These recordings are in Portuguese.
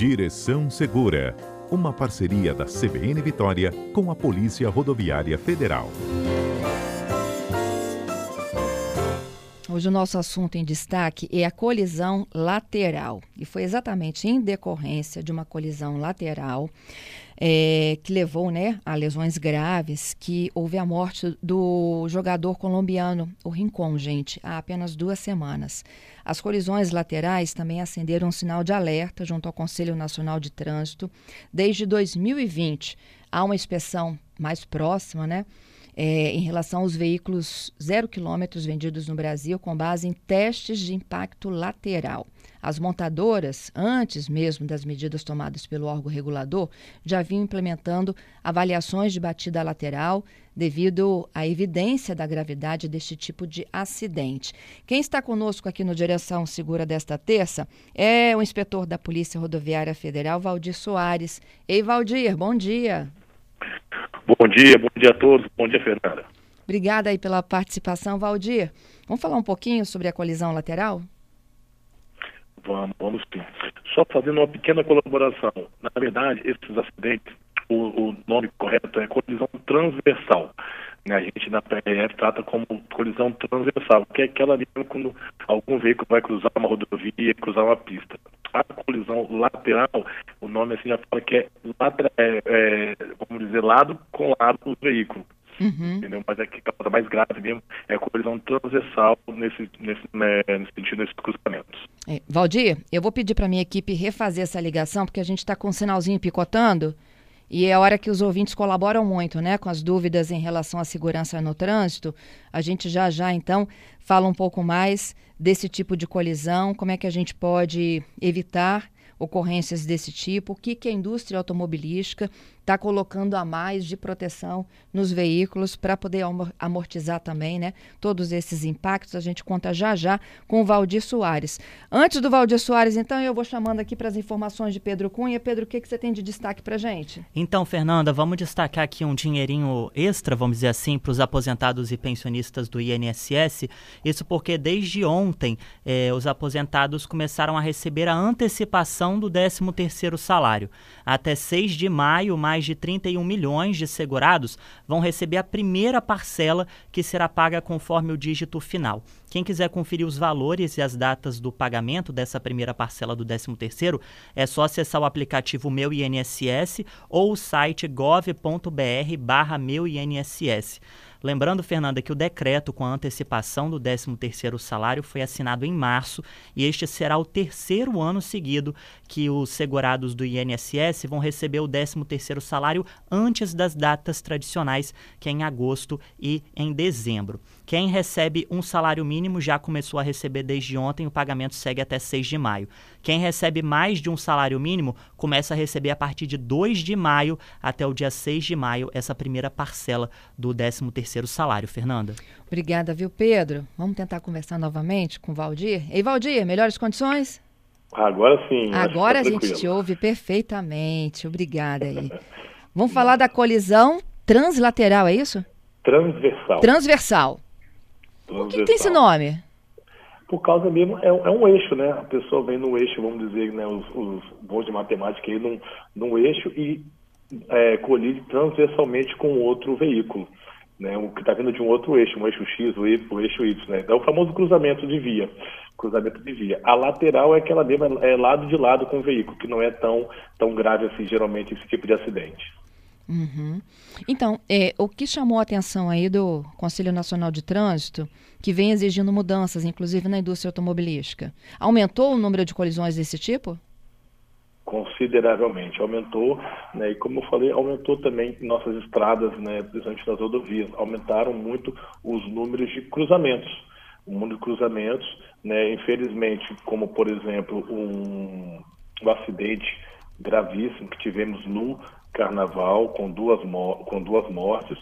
Direção Segura, uma parceria da CBN Vitória com a Polícia Rodoviária Federal. Hoje o nosso assunto em destaque é a colisão lateral. E foi exatamente em decorrência de uma colisão lateral é, que levou né, a lesões graves que houve a morte do jogador colombiano, o Rincon, gente, há apenas duas semanas. As colisões laterais também acenderam um sinal de alerta junto ao Conselho Nacional de Trânsito. Desde 2020, há uma inspeção mais próxima, né? é, em relação aos veículos zero quilômetros vendidos no Brasil com base em testes de impacto lateral. As montadoras, antes mesmo das medidas tomadas pelo órgão regulador, já vinham implementando avaliações de batida lateral devido à evidência da gravidade deste tipo de acidente. Quem está conosco aqui no Direção Segura desta terça é o inspetor da Polícia Rodoviária Federal, Valdir Soares. Ei, Valdir, bom dia. Bom dia, bom dia a todos. Bom dia, Fernanda. Obrigada aí pela participação, Valdir. Vamos falar um pouquinho sobre a colisão lateral? Vamos, vamos sim. Só fazendo uma pequena colaboração. Na verdade, esses acidentes, o, o nome correto é colisão transversal. Né? A gente na PRF trata como colisão transversal, que é aquela ali quando algum veículo vai cruzar uma rodovia, cruzar uma pista. A colisão lateral, o nome assim já fala que é, lateral, é, é vamos dizer, lado com lado do veículo. Uhum. Entendeu? Mas é que a causa mais grave mesmo é a colisão transversal nesse, nesse, né, nesse sentido, nesses cruzamentos. É, Valdir, eu vou pedir para minha equipe refazer essa ligação, porque a gente está com um sinalzinho picotando. E é hora que os ouvintes colaboram muito, né, com as dúvidas em relação à segurança no trânsito. A gente já já então fala um pouco mais desse tipo de colisão, como é que a gente pode evitar ocorrências desse tipo, o que, que a indústria automobilística está colocando a mais de proteção nos veículos para poder amortizar também né, todos esses impactos. A gente conta já já com o Valdir Soares. Antes do Valdir Soares, então, eu vou chamando aqui para as informações de Pedro Cunha. Pedro, o que, que você tem de destaque para gente? Então, Fernanda, vamos destacar aqui um dinheirinho extra, vamos dizer assim, para os aposentados e pensionistas do INSS. Isso porque desde ontem eh, os aposentados começaram a receber a antecipação do 13º salário. Até 6 de maio, mais de 31 milhões de segurados vão receber a primeira parcela, que será paga conforme o dígito final. Quem quiser conferir os valores e as datas do pagamento dessa primeira parcela do 13º, é só acessar o aplicativo Meu INSS ou o site gov.br barra Meu INSS. Lembrando, Fernanda, que o decreto com a antecipação do 13º salário foi assinado em março e este será o terceiro ano seguido que os segurados do INSS vão receber o 13º salário antes das datas tradicionais, que é em agosto e em dezembro. Quem recebe um salário mínimo já começou a receber desde ontem, o pagamento segue até 6 de maio. Quem recebe mais de um salário mínimo começa a receber a partir de 2 de maio até o dia 6 de maio essa primeira parcela do 13º salário. Fernanda. Obrigada, viu, Pedro? Vamos tentar conversar novamente com o Valdir. Ei, Valdir, melhores condições? Agora sim. Agora tá a gente te ouve perfeitamente. Obrigada aí. Vamos falar da colisão translateral, é isso? Transversal. Transversal. Por que, que tem esse nome? Por causa mesmo, é, é, um eixo, né? A pessoa vem no eixo, vamos dizer, né? Os, os bons de matemática aí num, num eixo e é, colide transversalmente com outro veículo, né? O que está vindo de um outro eixo, um eixo X, o, y, o eixo Y, né? É o famoso cruzamento de via, cruzamento de via. A lateral é aquela mesma, é lado de lado com o veículo, que não é tão, tão grave assim, geralmente, esse tipo de acidente. Uhum. Então, é, o que chamou a atenção aí do Conselho Nacional de Trânsito, que vem exigindo mudanças, inclusive na indústria automobilística, aumentou o número de colisões desse tipo? Consideravelmente, aumentou, né, e como eu falei, aumentou também nossas estradas, né, principalmente nas rodovias, aumentaram muito os números de cruzamentos. O número de cruzamentos, né, infelizmente, como por exemplo um, um acidente gravíssimo que tivemos no carnaval com duas, com duas mortes,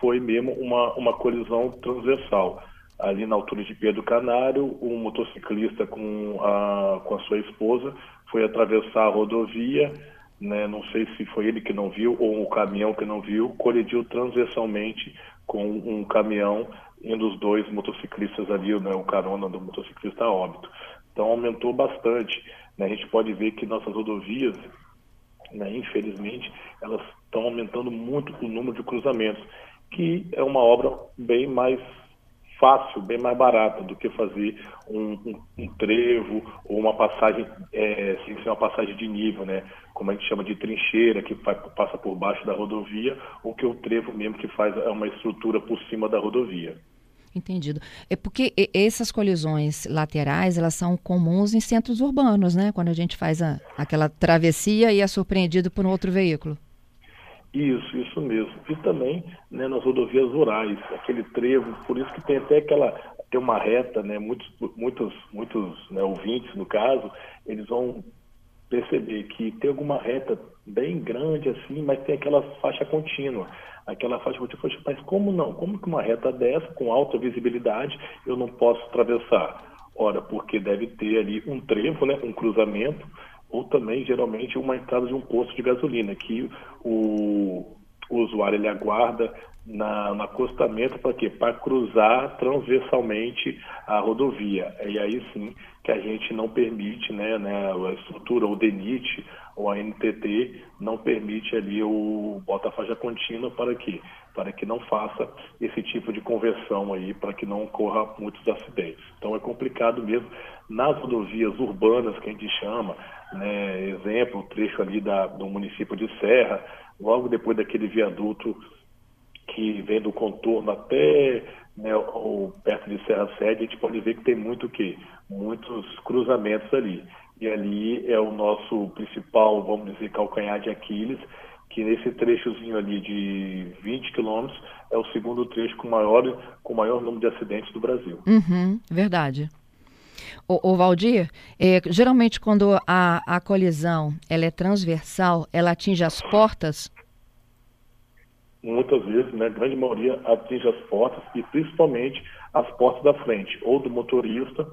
foi mesmo uma, uma colisão transversal. Ali na altura de Pedro Canário, um motociclista com a, com a sua esposa foi atravessar a rodovia, né, não sei se foi ele que não viu ou o caminhão que não viu, colidiu transversalmente com um caminhão, indo os dois motociclistas ali, né, o carona do motociclista a óbito. Então aumentou bastante. Né? A gente pode ver que nossas rodovias, né, infelizmente, elas estão aumentando muito o número de cruzamentos, que é uma obra bem mais fácil, bem mais barata do que fazer um, um, um trevo ou uma passagem, é, sem ser uma passagem de nível, né? Como a gente chama de trincheira, que passa por baixo da rodovia, ou que o trevo mesmo que faz é uma estrutura por cima da rodovia. Entendido. É porque essas colisões laterais, elas são comuns em centros urbanos, né? Quando a gente faz a, aquela travessia e é surpreendido por um outro veículo. Isso, isso mesmo. E também né, nas rodovias rurais, aquele trevo, por isso que tem até aquela, tem uma reta, né, muitos, muitos, muitos né, ouvintes, no caso, eles vão perceber que tem alguma reta bem grande assim, mas tem aquela faixa contínua. Aquela faixa contínua, mas como não? Como que uma reta dessa, com alta visibilidade, eu não posso atravessar? Ora, porque deve ter ali um trevo, né, um cruzamento, ou também geralmente uma entrada de um posto de gasolina, que o, o usuário ele aguarda na, no acostamento para quê? Para cruzar transversalmente a rodovia. E aí sim que a gente não permite, né, né a estrutura, o DENIT ou a NTT não permite ali o bota-faixa contínua para quê? Para que não faça esse tipo de conversão aí, para que não ocorra muitos acidentes. Então é complicado mesmo nas rodovias urbanas que a gente chama, né, exemplo, o trecho ali da, do município de Serra, logo depois daquele viaduto que vem do contorno até né, ou perto de Serra Sede, a gente pode ver que tem muito o quê? Muitos cruzamentos ali. E ali é o nosso principal, vamos dizer, calcanhar de Aquiles, que nesse trechozinho ali de 20 quilômetros é o segundo trecho com maior, com maior número de acidentes do Brasil. Uhum, verdade. O, Valdir, é, geralmente quando a, a colisão ela é transversal, ela atinge as portas? Muitas vezes, né, a grande maioria atinge as portas e principalmente as portas da frente, ou do motorista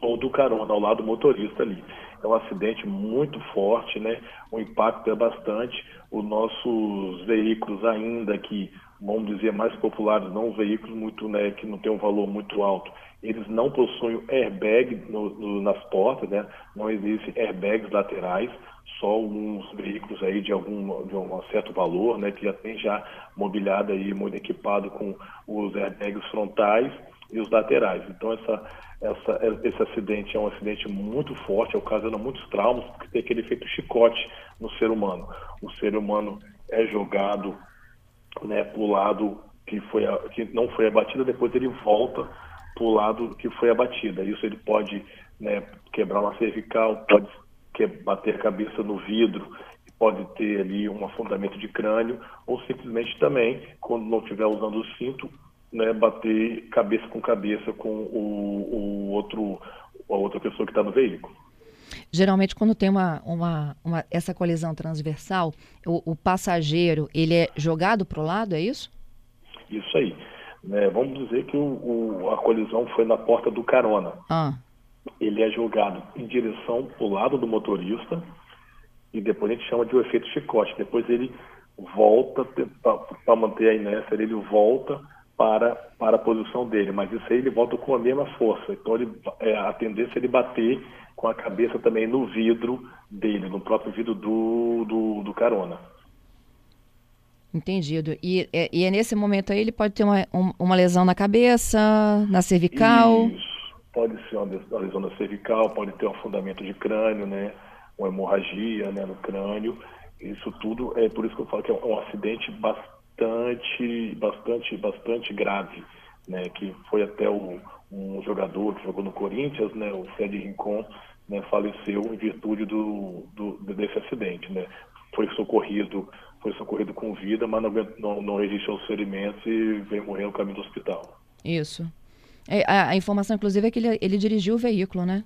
ou do carona, ao lado do motorista ali. É um acidente muito forte, né? O impacto é bastante. Os nossos veículos ainda que, vamos dizer, mais populares, não veículos muito, né, que não tem um valor muito alto, eles não possuem airbag no, no, nas portas, né? Não existem airbags laterais, só uns veículos aí de algum, de um certo valor, né? Que já tem já mobiliado aí, muito equipado com os airbags frontais e os laterais. Então essa, essa, esse acidente é um acidente muito forte, ocasiona muitos traumas, porque tem aquele efeito chicote no ser humano. O ser humano é jogado né, para o lado que, foi a, que não foi abatido, depois ele volta para o lado que foi abatida. Isso ele pode né, quebrar uma cervical, pode bater a cabeça no vidro, pode ter ali um afundamento de crânio, ou simplesmente também, quando não estiver usando o cinto, né, bater cabeça com cabeça com o, o outro, a outra pessoa que está no veículo. Geralmente, quando tem uma, uma, uma essa colisão transversal, o, o passageiro ele é jogado para o lado, é isso? Isso aí. Né, vamos dizer que o, o, a colisão foi na porta do carona. Ah. Ele é jogado em direção para o lado do motorista e depois a gente chama de o efeito chicote. Depois ele volta para manter a inércia, ele volta para, para a posição dele, mas isso aí ele volta com a mesma força. Então ele, é, a tendência é ele bater com a cabeça também no vidro dele, no próprio vidro do, do, do carona. Entendido. E, é, e é nesse momento aí ele pode ter uma, uma lesão na cabeça, na cervical? Isso. Pode ser uma lesão na cervical, pode ter um afundamento de crânio, né? Uma hemorragia né, no crânio. Isso tudo é por isso que eu falo que é um acidente bastante, bastante, bastante grave, né? Que foi até o, um jogador que jogou no Corinthians, né? O Fred Rincon, né, faleceu em virtude do, do, desse acidente, né? Foi socorrido foi socorrido com vida, mas não, não, não resistiu aos ferimentos e veio morrer no caminho do hospital. Isso. É, a, a, informação, inclusive, é que ele, ele dirigiu o veículo, né?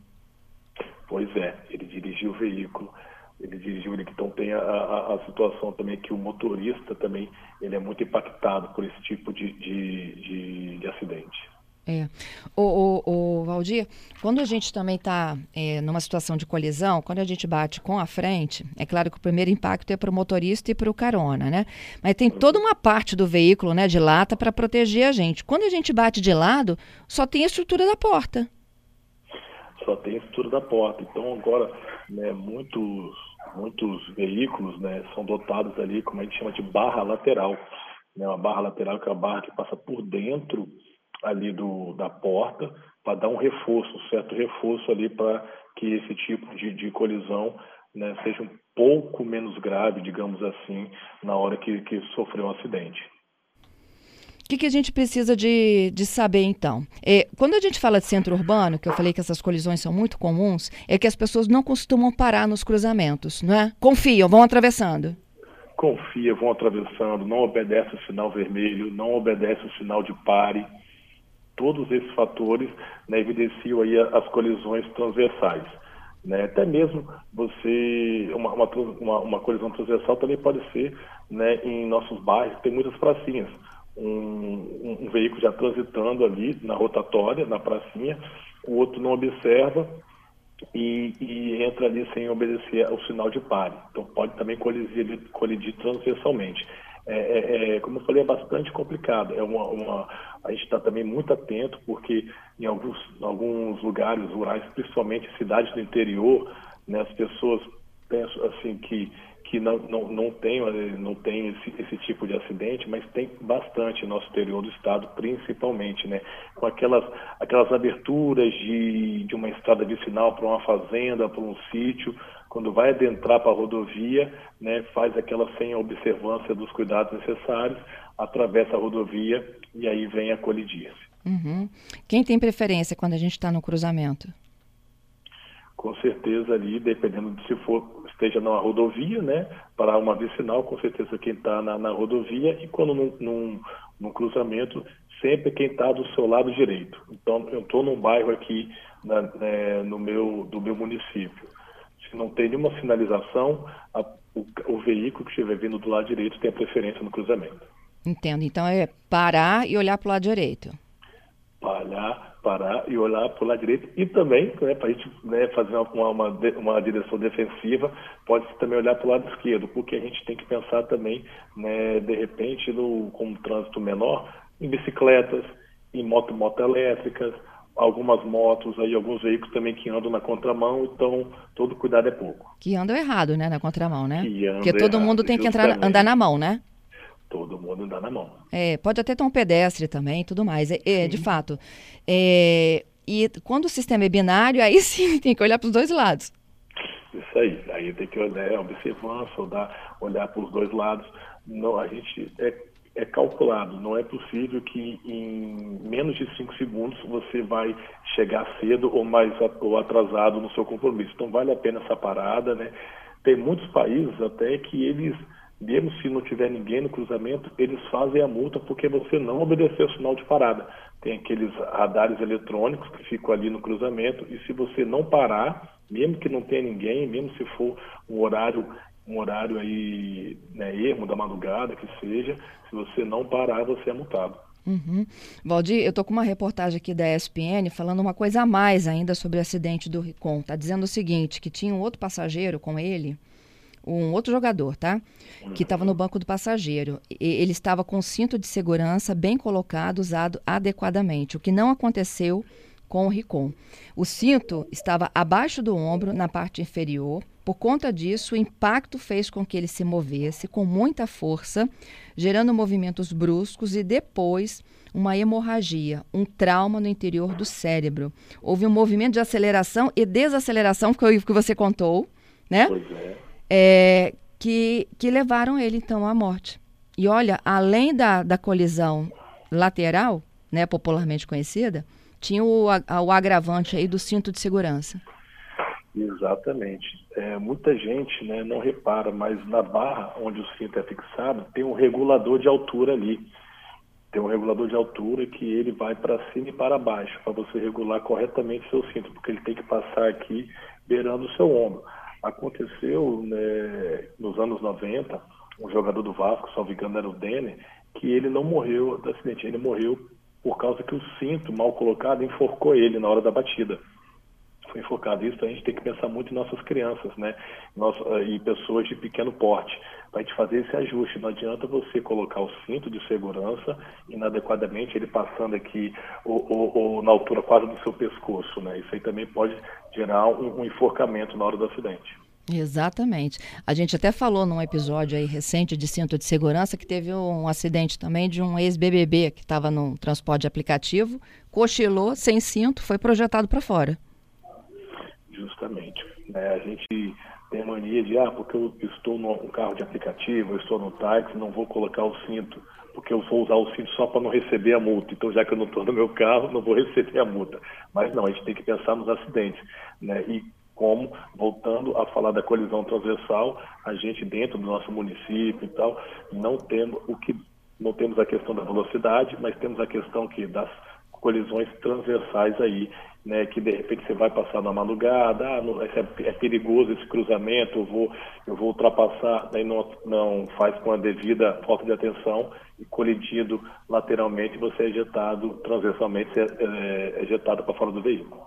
Pois é, ele dirigiu o veículo. Ele dirigiu, ele, então tem a, a, a, situação também que o motorista também ele é muito impactado por esse tipo de, de, de, de acidente. É. O, Valdir, quando a gente também está é, numa situação de colisão, quando a gente bate com a frente, é claro que o primeiro impacto é para o motorista e para o carona, né? Mas tem toda uma parte do veículo, né, de lata, para proteger a gente. Quando a gente bate de lado, só tem a estrutura da porta. só tem estrutura da porta. Então agora, né, muitos, muitos veículos né, são dotados ali, como a gente chama de barra lateral. Né, uma barra lateral que é a barra que passa por dentro ali do, da porta para dar um reforço, um certo reforço ali para que esse tipo de, de colisão né, seja um pouco menos grave, digamos assim, na hora que, que sofreu um acidente. O que, que, a gente precisa de, de saber, então? É, quando a gente fala de centro urbano, que eu falei que essas colisões são muito comuns, é que as pessoas não costumam parar nos cruzamentos, não é? Confiam, vão atravessando. Confia, vão atravessando, não obedece o sinal vermelho, não obedece o sinal de pare. Todos esses fatores né, evidenciam aí as colisões transversais. Né? Até mesmo você, uma, uma, uma, colisão transversal também pode ser né, em nossos bairros, tem muitas pracinhas. Um, um, um, veículo já transitando ali na rotatória, na pracinha, o outro não observa e, e entra ali sem obedecer ao sinal de pare. Então pode também colidir, colidir transversalmente. É, é, é, como eu falei, é bastante complicado. É uma, uma a gente está também muito atento, porque em alguns, alguns lugares rurais, principalmente cidades do interior, né, as pessoas pensam assim que que não, não, não tem, não tem esse, esse tipo de acidente, mas tem bastante no nosso interior do estado, principalmente, né? Com aquelas, aquelas aberturas de, de uma estrada vicinal para uma fazenda, para um sítio, quando vai adentrar para a rodovia, né, faz aquela sem observância dos cuidados necessários, atravessa a rodovia e aí vem a colidir-se. Uhum. Quem tem preferência quando a gente está no cruzamento? Com certeza ali, dependendo de se for esteja na rodovia, né, para uma vicinal, com certeza quem está na, na, rodovia, e quando num, num, num cruzamento, sempre quem está do seu lado direito. Então, eu estou num bairro aqui na, né, no meu, do meu município. Se não tem nenhuma sinalização, a, o, o veículo que estiver vindo do lado direito tem a preferência no cruzamento. Entendo. Então é parar e olhar para o lado direito. Parar, parar e olhar para o lado direito e também, né, para a gente né, fazer uma, uma, uma, direção defensiva, pode também olhar para o lado esquerdo, porque a gente tem que pensar também, né, de repente, no, com um trânsito menor, em bicicletas, em moto, moto elétricas, algumas motos, aí alguns veículos também que andam na contramão, então todo cuidado é pouco. Que andam errado, né, na contramão, né? Porque todo errado, mundo tem que entrar, andar na mão, né? todo mundo andar na mão. É, pode até ter um pedestre também tudo mais. É, é de fato. É, e quando o sistema é binário, aí sim tem que olhar para os dois lados. Isso aí. Aí tem que olhar, observância, olhar, olhar para os dois lados. Não, a gente é, é calculado. Não é possível que em menos de cinco segundos você vai chegar cedo ou mais ou atrasado no seu compromisso. Então vale a pena essa parada, né? Tem muitos países até que eles mesmo se não tiver ninguém no cruzamento, eles fazem a multa porque você não obedeceu o sinal de parada. Tem aqueles radares eletrônicos que ficam ali no cruzamento e se você não parar, mesmo que não tenha ninguém, mesmo se for um horário um horário aí, né, ermo da madrugada, que seja, se você não parar, você é multado. Uhum. Valdir, eu estou com uma reportagem aqui da ESPN falando uma coisa a mais ainda sobre o acidente do Ricon. Está dizendo o seguinte, que tinha um outro passageiro com ele, um outro jogador, tá? Que estava no banco do passageiro. ele estava com o cinto de segurança bem colocado, usado adequadamente, o que não aconteceu com o Ricon. O cinto estava abaixo do ombro, na parte inferior. Por conta disso, o impacto fez com que ele se movesse com muita força, gerando movimentos bruscos e depois uma hemorragia, um trauma no interior do cérebro. Houve um movimento de aceleração e desaceleração, que o que você contou, né? Pois é é, que, que levaram ele então à morte. E olha, além da, da colisão lateral, né, popularmente conhecida, tinha o, o agravante aí do cinto de segurança. Exatamente. É, muita gente né, não repara, mas na barra onde o cinto é fixado tem um regulador de altura ali. Tem um regulador de altura que ele vai para cima e para baixo, para você regular corretamente seu cinto, porque ele tem que passar aqui beirando o seu ombro. Aconteceu né, nos anos 90, um jogador do Vasco, salvo engano era o Denner, que ele não morreu do acidente, ele morreu por causa que o cinto mal colocado enforcou ele na hora da batida. Foi enforcado. Isso a gente tem que pensar muito em nossas crianças, né? Eh, e pessoas de pequeno porte, para gente fazer esse ajuste. Não adianta você colocar o cinto de segurança inadequadamente, ele passando aqui ou, ou, ou na altura quase do seu pescoço, né? Isso aí também pode gerar um, um enforcamento na hora do acidente. Exatamente. A gente até falou num episódio aí recente de cinto de segurança que teve um acidente também de um ex-BBB que estava no transporte aplicativo, cochilou sem cinto, foi projetado para fora. Justamente. É, a gente tem mania de, ah, porque eu estou num carro de aplicativo, eu estou no táxi, não vou colocar o cinto, porque eu vou usar o cinto só para não receber a multa. Então, já que eu não estou no meu carro, não vou receber a multa. Mas não, a gente tem que pensar nos acidentes. Né? E como, voltando a falar da colisão transversal, a gente dentro do nosso município e tal, não temos o que não temos a questão da velocidade, mas temos a questão que das colisões transversais aí, né, que de repente você vai passar na madrugada, ah, não, é, é, perigoso esse cruzamento, eu vou, eu vou ultrapassar, daí não, não faz com a devida falta de atenção e colidindo lateralmente, você é ejetado transversalmente, é, é ejetado para fora do veículo.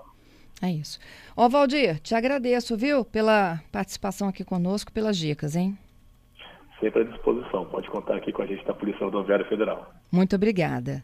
É isso. Ó, Valdir, te agradeço, viu, pela participação aqui conosco, pelas dicas, hein? Sempre à disposição. Pode contar aqui com a gente da Polícia Rodoviária Federal. Muito obrigada.